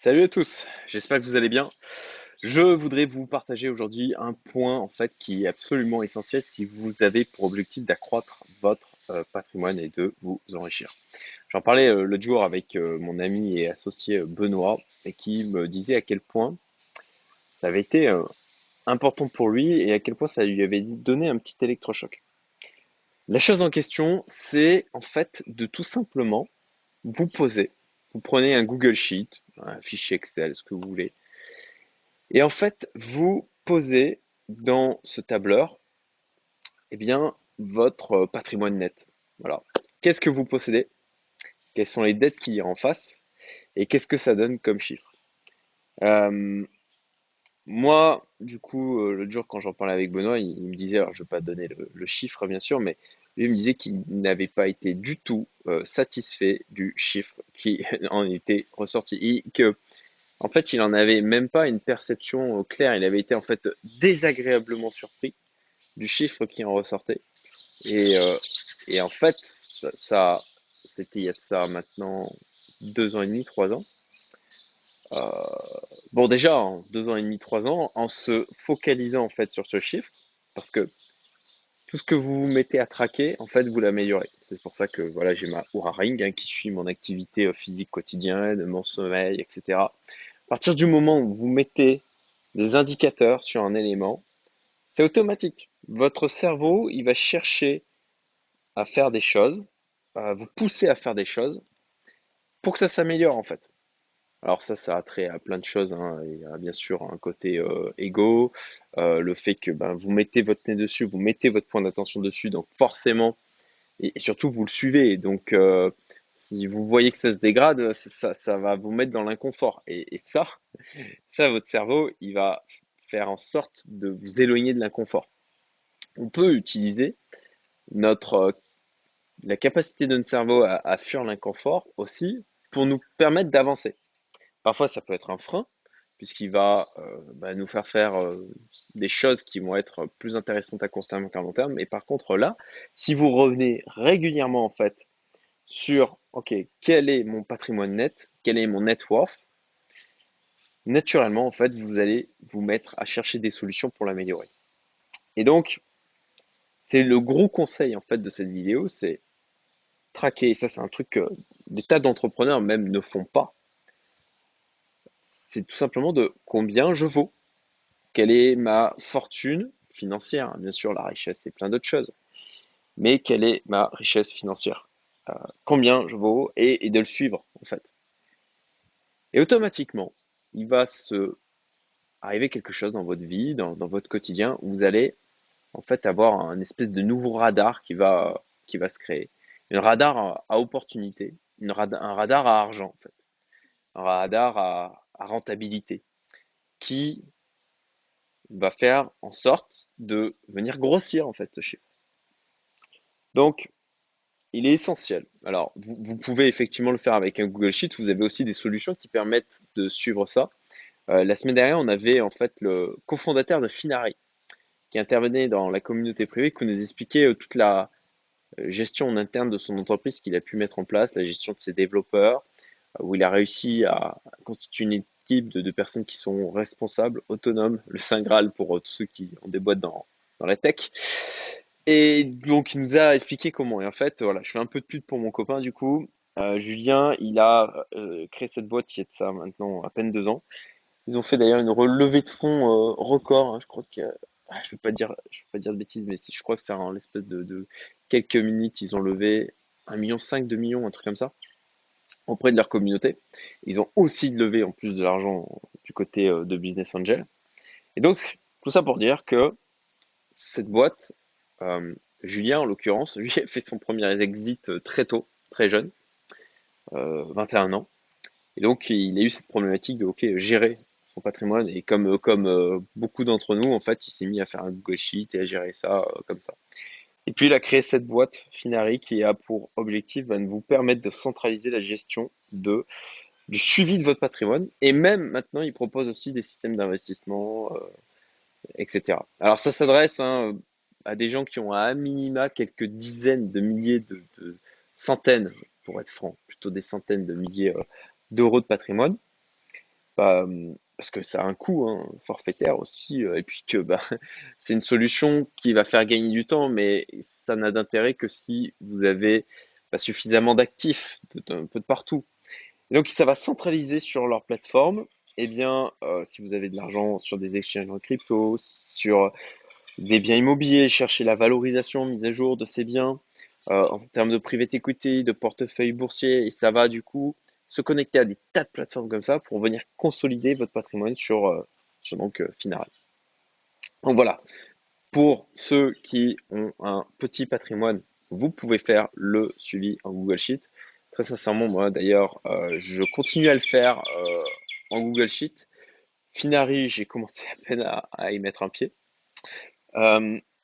Salut à tous, j'espère que vous allez bien. Je voudrais vous partager aujourd'hui un point en fait qui est absolument essentiel si vous avez pour objectif d'accroître votre euh, patrimoine et de vous enrichir. J'en parlais euh, l'autre jour avec euh, mon ami et associé Benoît et qui me disait à quel point ça avait été important pour lui et à quel point ça lui avait donné un petit électrochoc. La chose en question, c'est en fait de tout simplement vous poser vous prenez un Google Sheet, un fichier Excel, ce que vous voulez, et en fait, vous posez dans ce tableur, eh bien, votre patrimoine net. Voilà. Qu'est-ce que vous possédez? Quelles sont les dettes qui y en face? Et qu'est-ce que ça donne comme chiffre? Euh, Moi, du coup, euh, l'autre jour, quand j'en parlais avec Benoît, il, me disait, alors je ne vais pas donner le, chiffre, bien sûr, mais il me disait qu'il n'avait pas été du tout euh, satisfait du chiffre qui en était ressorti. Et que, en fait, il n'en avait même pas une perception euh, claire. Il avait été en fait désagréablement surpris du chiffre qui en ressortait. Et, euh, et en fait, ça, c'était il y a de ça maintenant deux ans et demi, trois ans. bon, déjà, deux ans et demi, trois ans, en se focalisant en fait sur ce chiffre, parce que tout ce que vous vous mettez à traquer, en fait, vous l'améliorez. C'est pour ça que voilà, j'ai ma Oura Ring hein, qui suit mon activité euh, physique quotidienne, mon sommeil, etc. À partir du moment où vous mettez des indicateurs sur un élément, c'est automatique. Votre cerveau, il va chercher à faire des choses, à vous pousser à faire des choses pour que ça s'améliore en fait. Alors ça, ça a trait à plein de choses. Hein. Il y a bien sûr un côté euh, égo, euh, le fait que ben, vous mettez votre nez dessus, vous mettez votre point d'attention dessus, donc forcément, et, surtout vous le suivez. Donc euh, si vous voyez que ça se dégrade, ça, va vous mettre dans l'inconfort. Et, ça, ça, votre cerveau, il va faire en sorte de vous éloigner de l'inconfort. On peut utiliser notre la capacité de notre cerveau à, à fuir l'inconfort aussi pour nous permettre d'avancer. Parfois, ça peut être un frein, puisqu'il va euh, bah, nous faire faire euh, des choses qui vont être plus intéressantes à court terme qu'à long terme. Et par contre, là, si vous revenez régulièrement, en fait, sur, OK, quel est mon patrimoine net, quel est mon net worth, naturellement, en fait, vous allez vous mettre à chercher des solutions pour l'améliorer. Et donc, c'est le gros conseil, en fait, de cette vidéo, c'est traquer. Et ça, c'est un truc que des tas d'entrepreneurs même ne font pas c'est tout simplement de combien je vaux. Quelle est ma fortune financière? Bien sûr, la richesse, c'est plein d'autres choses. Mais quelle est ma richesse financière? Euh, Combien je vaux et, de le suivre, en fait. Et automatiquement, il va se arriver quelque chose dans votre vie, dans, votre quotidien, où vous allez en fait avoir un espèce de nouveau radar qui va, qui va se créer. Un radar à, opportunité, un radar à argent, en fait. Un radar à, rentabilité qui va faire en sorte de venir grossir en fait ce chiffre. Donc, il est essentiel. Alors, vous, pouvez effectivement le faire avec un Google Sheet. Vous avez aussi des solutions qui permettent de suivre ça. Euh, la semaine dernière, on avait en fait le cofondateur de Finari qui intervenait dans la communauté privée, qui nous expliquait euh, toute la euh, gestion interne de son entreprise qu'il a pu mettre en place, la gestion de ses développeurs, où il a réussi à constituer une équipe de, personnes qui sont responsables, autonomes, le Saint Graal pour euh, tous ceux qui ont des boîtes dans, dans la tech. Et donc, il nous a expliqué comment. Et en fait, voilà, je fais un peu de pute pour mon copain, du coup. Euh, Julien, il a euh, créé cette boîte il y a de ça maintenant à peine deux ans. Ils ont fait d'ailleurs une relevée de fonds record. Hein, je crois que, ah, je ne vais pas dire, vais pas dire de bêtises, mais je crois que c'est en l'espèce de, de, quelques minutes, ils ont levé 1,5 million, 2 millions, un truc comme ça auprès de leur communauté. Ils ont aussi levé en plus de l'argent du côté euh, de Business Angel. Et donc, tout ça pour dire que cette boîte, euh, Julien en l'occurrence, lui a fait son premier exit euh, très tôt, très jeune, 21 ans. Et donc, il a eu cette problématique de ok, gérer son patrimoine. Et comme, comme beaucoup d'entre nous, en fait, il s'est mis à faire un Google Sheet et à gérer ça comme ça. Et puis, il a créé cette boîte Finari qui a pour objectif ben, de vous permettre de centraliser la gestion du suivi de votre patrimoine. Et même maintenant, il propose aussi des systèmes d'investissement, euh, etc. Alors, ça s'adresse hein, à des gens qui ont à minima quelques dizaines de milliers de, centaines, pour être franc, plutôt des centaines de milliers euh, d'euros de patrimoine. Bah, hum, parce que ça a un coût hein, forfaitaire aussi, euh, et puis que bah, c'est une solution qui va faire gagner du temps, mais ça n'a d'intérêt que si vous avez suffisamment d'actifs un peu de partout. Donc ça va centraliser sur leur plateforme. Eh bien, euh, si vous avez de l'argent sur des exchanges en crypto, sur des biens immobiliers, chercher la valorisation, mise à jour de ces biens, euh, en termes de private equity, de portefeuille boursier, et ça va du coup se connecter à des tas de plateformes comme ça pour venir consolider votre patrimoine sur, euh, sur donc euh, Finari. Donc voilà, pour ceux qui ont un petit patrimoine, vous pouvez faire le suivi en Google Sheet. Très sincèrement, moi d'ailleurs, je continue à le faire en Google Sheet. Finari, j'ai commencé à peine à, y mettre un pied.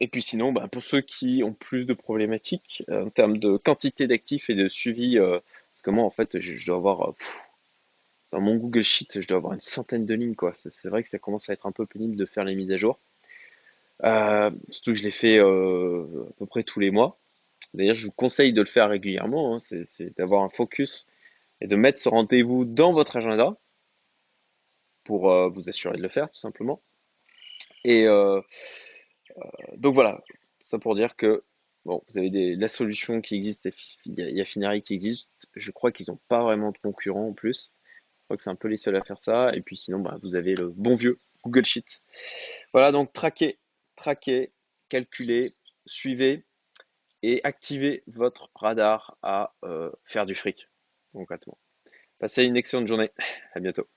Et puis sinon, bah, pour ceux qui ont plus de problématiques euh, en termes de quantité d'actifs et de suivi, euh, parce que moi en fait je, dois avoir, euh, dans mon Google Sheet, je dois avoir une centaine de lignes quoi. C'est vrai que ça commence à être un peu pénible de faire les mises à jour. surtout que je les fais à peu près tous les mois. D'ailleurs, je vous conseille de le faire régulièrement, hein. c'est d'avoir un focus et de mettre ce rendez-vous dans votre agenda pour vous assurer de le faire tout simplement. Et donc voilà, ça pour dire que bon, vous avez des, la solution qui existe, il y a Finari qui existe. Je crois qu'ils n'ont pas vraiment de concurrents en plus. Je crois que c'est un peu les seuls à faire ça. Et puis sinon, bah, vous avez le bon vieux Google Sheet. Voilà, donc traquez, traquez, calculez, suivez et activez votre radar à euh, faire du fric concrètement. Passez une excellente journée. À bientôt.